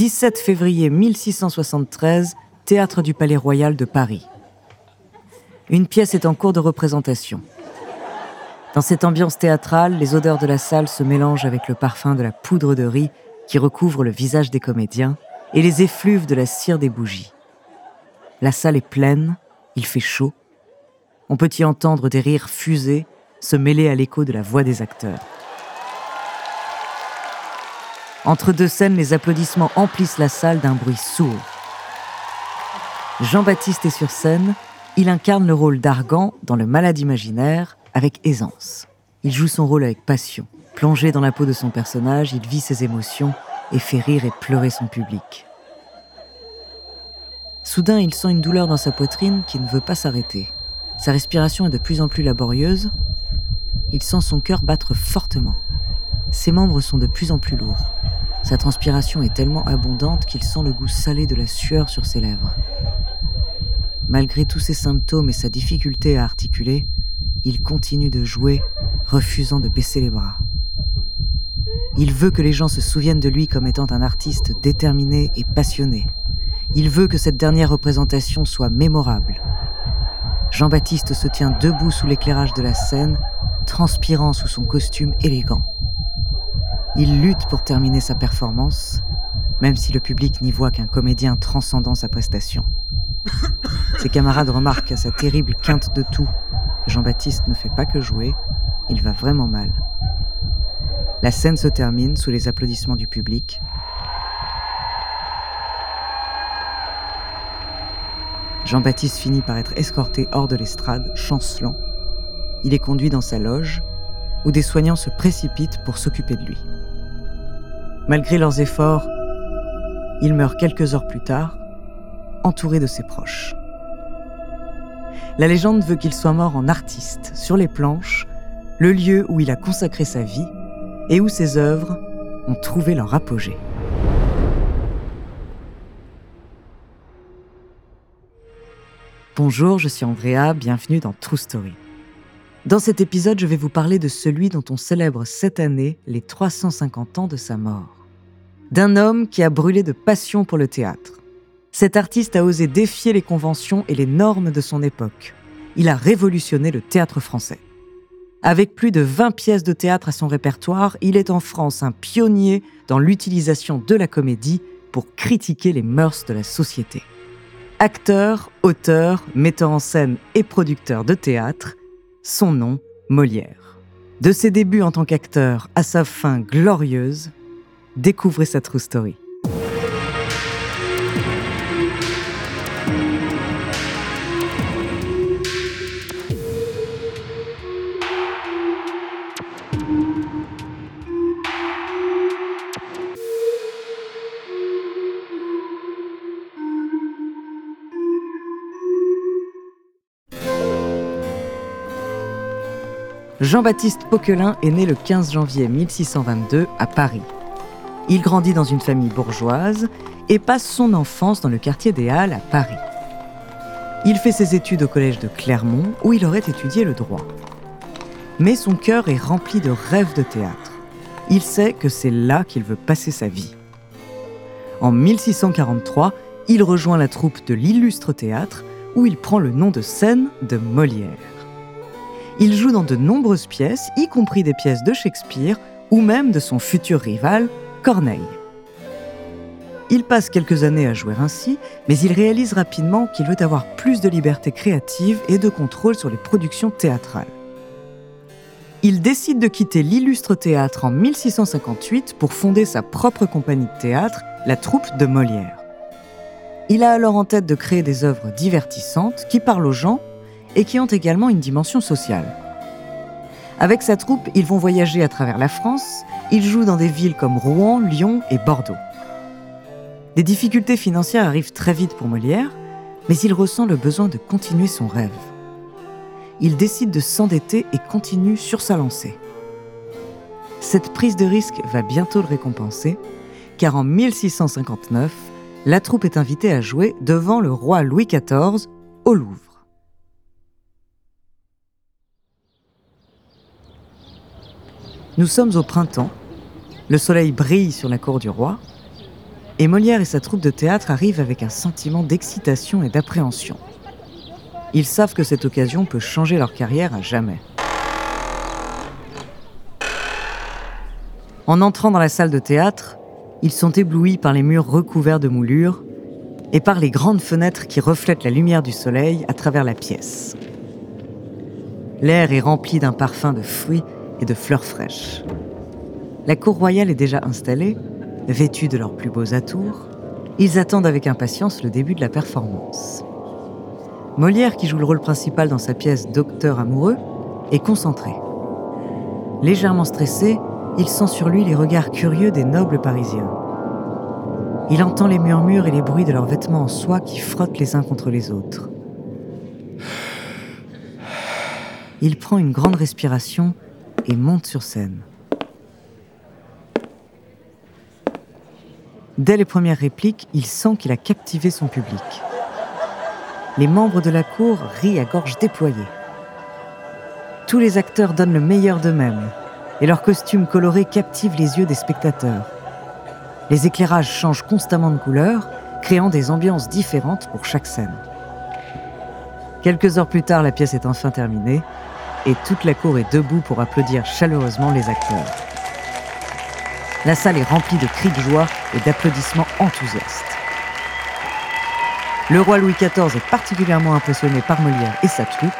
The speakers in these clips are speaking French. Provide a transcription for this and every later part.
17 février 1673, Théâtre du Palais Royal de Paris. Une pièce est en cours de représentation. Dans cette ambiance théâtrale, les odeurs de la salle se mélangent avec le parfum de la poudre de riz qui recouvre le visage des comédiens et les effluves de la cire des bougies. La salle est pleine, il fait chaud. On peut y entendre des rires fusés se mêler à l'écho de la voix des acteurs. Entre deux scènes, les applaudissements emplissent la salle d'un bruit sourd. Jean-Baptiste est sur scène, il incarne le rôle d'Argan dans Le Malade imaginaire avec aisance. Il joue son rôle avec passion. Plongé dans la peau de son personnage, il vit ses émotions et fait rire et pleurer son public. Soudain, il sent une douleur dans sa poitrine qui ne veut pas s'arrêter. Sa respiration est de plus en plus laborieuse. Il sent son cœur battre fortement. Ses membres sont de plus en plus lourds. Sa transpiration est tellement abondante qu'il sent le goût salé de la sueur sur ses lèvres. Malgré tous ses symptômes et sa difficulté à articuler, il continue de jouer, refusant de baisser les bras. Il veut que les gens se souviennent de lui comme étant un artiste déterminé et passionné. Il veut que cette dernière représentation soit mémorable. Jean-Baptiste se tient debout sous l'éclairage de la scène, transpirant sous son costume élégant. Il lutte pour terminer sa performance, même si le public n'y voit qu'un comédien transcendant sa prestation. Ses camarades remarquent à sa terrible quinte de tout que Jean-Baptiste ne fait pas que jouer, il va vraiment mal. La scène se termine sous les applaudissements du public. Jean-Baptiste finit par être escorté hors de l'estrade, chancelant. Il est conduit dans sa loge, où des soignants se précipitent pour s'occuper de lui. Malgré leurs efforts, il meurt quelques heures plus tard, entouré de ses proches. La légende veut qu'il soit mort en artiste, sur les planches, le lieu où il a consacré sa vie et où ses œuvres ont trouvé leur apogée. Bonjour, je suis Andrea, bienvenue dans True Story. Dans cet épisode, je vais vous parler de celui dont on célèbre cette année les 350 ans de sa mort. D'un homme qui a brûlé de passion pour le théâtre. Cet artiste a osé défier les conventions et les normes de son époque. Il a révolutionné le théâtre français. Avec plus de 20 pièces de théâtre à son répertoire, il est en France un pionnier dans l'utilisation de la comédie pour critiquer les mœurs de la société. Acteur, auteur, metteur en scène et producteur de théâtre, son nom, Molière. De ses débuts en tant qu'acteur à sa fin glorieuse, découvrez sa true story. Jean-Baptiste Poquelin est né le 15 janvier 1622 à Paris. Il grandit dans une famille bourgeoise et passe son enfance dans le quartier des Halles à Paris. Il fait ses études au collège de Clermont où il aurait étudié le droit. Mais son cœur est rempli de rêves de théâtre. Il sait que c'est là qu'il veut passer sa vie. En 1643, il rejoint la troupe de l'Illustre Théâtre où il prend le nom de scène de Molière. Il joue dans de nombreuses pièces, y compris des pièces de Shakespeare ou même de son futur rival, Corneille. Il passe quelques années à jouer ainsi, mais il réalise rapidement qu'il veut avoir plus de liberté créative et de contrôle sur les productions théâtrales. Il décide de quitter l'illustre théâtre en 1658 pour fonder sa propre compagnie de théâtre, la troupe de Molière. Il a alors en tête de créer des œuvres divertissantes qui parlent aux gens et qui ont également une dimension sociale. Avec sa troupe, ils vont voyager à travers la France, ils jouent dans des villes comme Rouen, Lyon et Bordeaux. Des difficultés financières arrivent très vite pour Molière, mais il ressent le besoin de continuer son rêve. Il décide de s'endetter et continue sur sa lancée. Cette prise de risque va bientôt le récompenser, car en 1659, la troupe est invitée à jouer devant le roi Louis XIV au Louvre. Nous sommes au printemps, le soleil brille sur la cour du roi, et Molière et sa troupe de théâtre arrivent avec un sentiment d'excitation et d'appréhension. Ils savent que cette occasion peut changer leur carrière à jamais. En entrant dans la salle de théâtre, ils sont éblouis par les murs recouverts de moulures et par les grandes fenêtres qui reflètent la lumière du soleil à travers la pièce. L'air est rempli d'un parfum de fruits et de fleurs fraîches. La cour royale est déjà installée, vêtue de leurs plus beaux atours. Ils attendent avec impatience le début de la performance. Molière, qui joue le rôle principal dans sa pièce Docteur amoureux, est concentré. Légèrement stressé, il sent sur lui les regards curieux des nobles parisiens. Il entend les murmures et les bruits de leurs vêtements en soie qui frottent les uns contre les autres. Il prend une grande respiration et monte sur scène. Dès les premières répliques, il sent qu'il a captivé son public. Les membres de la cour rient à gorge déployée. Tous les acteurs donnent le meilleur d'eux-mêmes, et leurs costumes colorés captivent les yeux des spectateurs. Les éclairages changent constamment de couleur, créant des ambiances différentes pour chaque scène. Quelques heures plus tard, la pièce est enfin terminée et toute la cour est debout pour applaudir chaleureusement les acteurs. La salle est remplie de cris de joie et d'applaudissements enthousiastes. Le roi Louis XIV est particulièrement impressionné par Molière et sa troupe.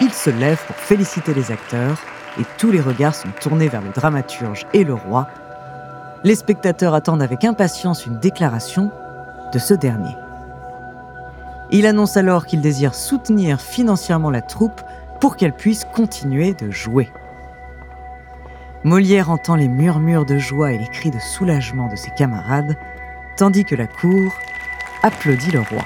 Il se lève pour féliciter les acteurs et tous les regards sont tournés vers le dramaturge et le roi. Les spectateurs attendent avec impatience une déclaration de ce dernier. Il annonce alors qu'il désire soutenir financièrement la troupe pour qu'elle puisse continuer de jouer. Molière entend les murmures de joie et les cris de soulagement de ses camarades, tandis que la cour applaudit le roi.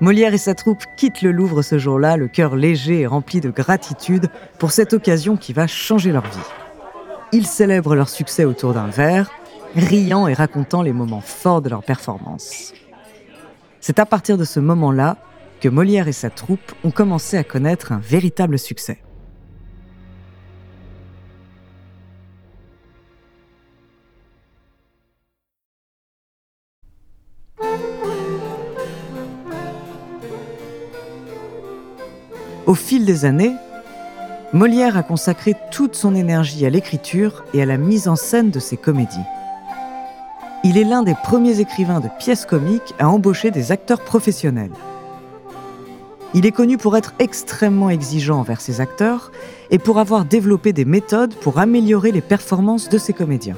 Molière et sa troupe quittent le Louvre ce jour-là, le cœur léger et rempli de gratitude pour cette occasion qui va changer leur vie. Ils célèbrent leur succès autour d'un verre, riant et racontant les moments forts de leur performance. C'est à partir de ce moment-là que Molière et sa troupe ont commencé à connaître un véritable succès. Au fil des années, Molière a consacré toute son énergie à l'écriture et à la mise en scène de ses comédies. Il est l'un des premiers écrivains de pièces comiques à embaucher des acteurs professionnels. Il est connu pour être extrêmement exigeant envers ses acteurs et pour avoir développé des méthodes pour améliorer les performances de ses comédiens.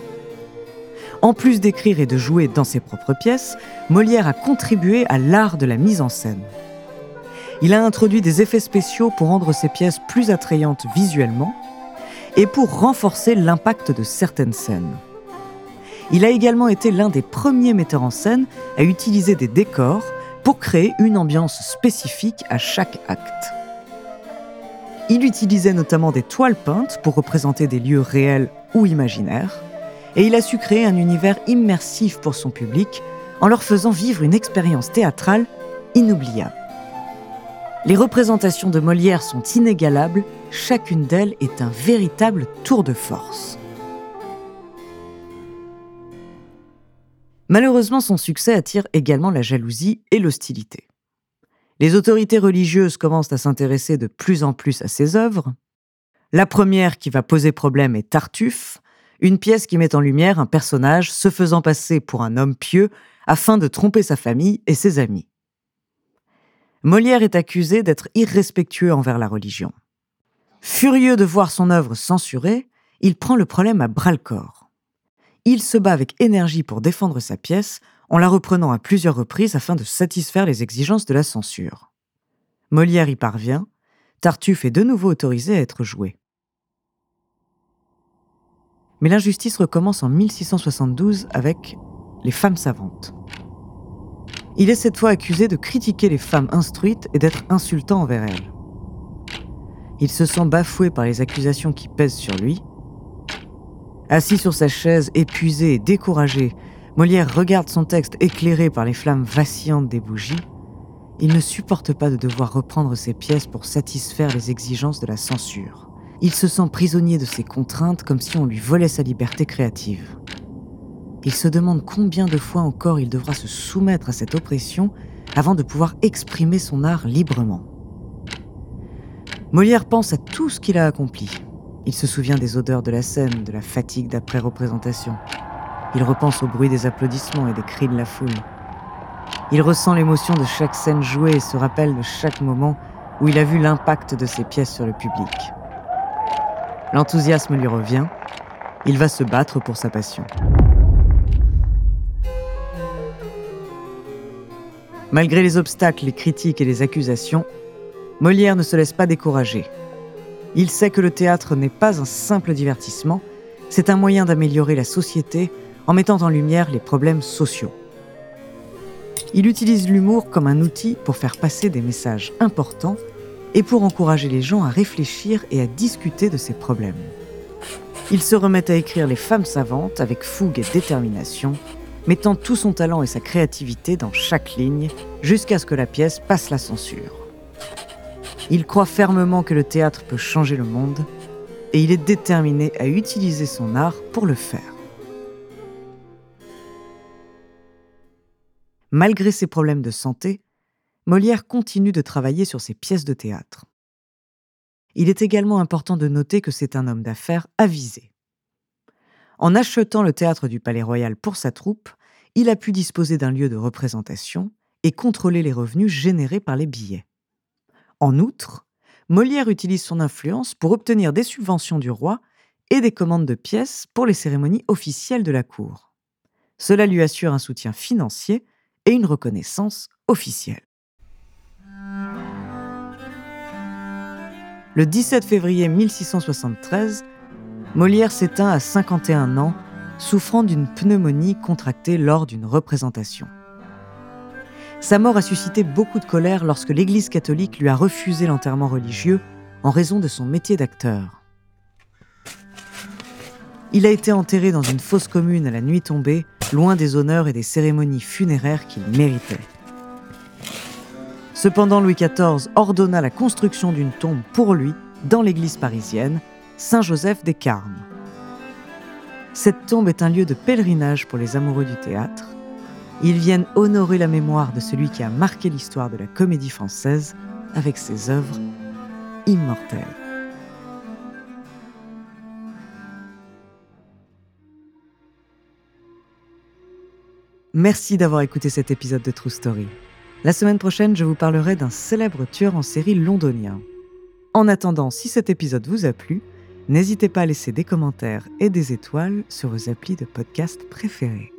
En plus d'écrire et de jouer dans ses propres pièces, Molière a contribué à l'art de la mise en scène. Il a introduit des effets spéciaux pour rendre ses pièces plus attrayantes visuellement et pour renforcer l'impact de certaines scènes. Il a également été l'un des premiers metteurs en scène à utiliser des décors pour créer une ambiance spécifique à chaque acte. Il utilisait notamment des toiles peintes pour représenter des lieux réels ou imaginaires, et il a su créer un univers immersif pour son public en leur faisant vivre une expérience théâtrale inoubliable. Les représentations de Molière sont inégalables, chacune d'elles est un véritable tour de force. Malheureusement, son succès attire également la jalousie et l'hostilité. Les autorités religieuses commencent à s'intéresser de plus en plus à ses œuvres. La première qui va poser problème est Tartuffe, une pièce qui met en lumière un personnage se faisant passer pour un homme pieux afin de tromper sa famille et ses amis. Molière est accusé d'être irrespectueux envers la religion. Furieux de voir son œuvre censurée, il prend le problème à bras-le-corps. Il se bat avec énergie pour défendre sa pièce en la reprenant à plusieurs reprises afin de satisfaire les exigences de la censure. Molière y parvient, Tartuffe est de nouveau autorisé à être joué. Mais l'injustice recommence en 1672 avec Les femmes savantes. Il est cette fois accusé de critiquer les femmes instruites et d'être insultant envers elles. Il se sent bafoué par les accusations qui pèsent sur lui. Assis sur sa chaise, épuisé et découragé, Molière regarde son texte éclairé par les flammes vacillantes des bougies. Il ne supporte pas de devoir reprendre ses pièces pour satisfaire les exigences de la censure. Il se sent prisonnier de ses contraintes comme si on lui volait sa liberté créative. Il se demande combien de fois encore il devra se soumettre à cette oppression avant de pouvoir exprimer son art librement. Molière pense à tout ce qu'il a accompli. Il se souvient des odeurs de la scène, de la fatigue d'après-représentation. Il repense au bruit des applaudissements et des cris de la foule. Il ressent l'émotion de chaque scène jouée et se rappelle de chaque moment où il a vu l'impact de ses pièces sur le public. L'enthousiasme lui revient. Il va se battre pour sa passion. Malgré les obstacles, les critiques et les accusations, Molière ne se laisse pas décourager. Il sait que le théâtre n'est pas un simple divertissement, c'est un moyen d'améliorer la société en mettant en lumière les problèmes sociaux. Il utilise l'humour comme un outil pour faire passer des messages importants et pour encourager les gens à réfléchir et à discuter de ces problèmes. Il se remet à écrire Les femmes savantes avec fougue et détermination mettant tout son talent et sa créativité dans chaque ligne, jusqu'à ce que la pièce passe la censure. Il croit fermement que le théâtre peut changer le monde, et il est déterminé à utiliser son art pour le faire. Malgré ses problèmes de santé, Molière continue de travailler sur ses pièces de théâtre. Il est également important de noter que c'est un homme d'affaires avisé. En achetant le théâtre du Palais Royal pour sa troupe, il a pu disposer d'un lieu de représentation et contrôler les revenus générés par les billets. En outre, Molière utilise son influence pour obtenir des subventions du roi et des commandes de pièces pour les cérémonies officielles de la cour. Cela lui assure un soutien financier et une reconnaissance officielle. Le 17 février 1673, Molière s'éteint à 51 ans, souffrant d'une pneumonie contractée lors d'une représentation. Sa mort a suscité beaucoup de colère lorsque l'Église catholique lui a refusé l'enterrement religieux en raison de son métier d'acteur. Il a été enterré dans une fosse commune à la nuit tombée, loin des honneurs et des cérémonies funéraires qu'il méritait. Cependant, Louis XIV ordonna la construction d'une tombe pour lui dans l'église parisienne, Saint-Joseph des Carmes. Cette tombe est un lieu de pèlerinage pour les amoureux du théâtre. Ils viennent honorer la mémoire de celui qui a marqué l'histoire de la comédie française avec ses œuvres immortelles. Merci d'avoir écouté cet épisode de True Story. La semaine prochaine, je vous parlerai d'un célèbre tueur en série londonien. En attendant, si cet épisode vous a plu, N'hésitez pas à laisser des commentaires et des étoiles sur vos applis de podcast préférés.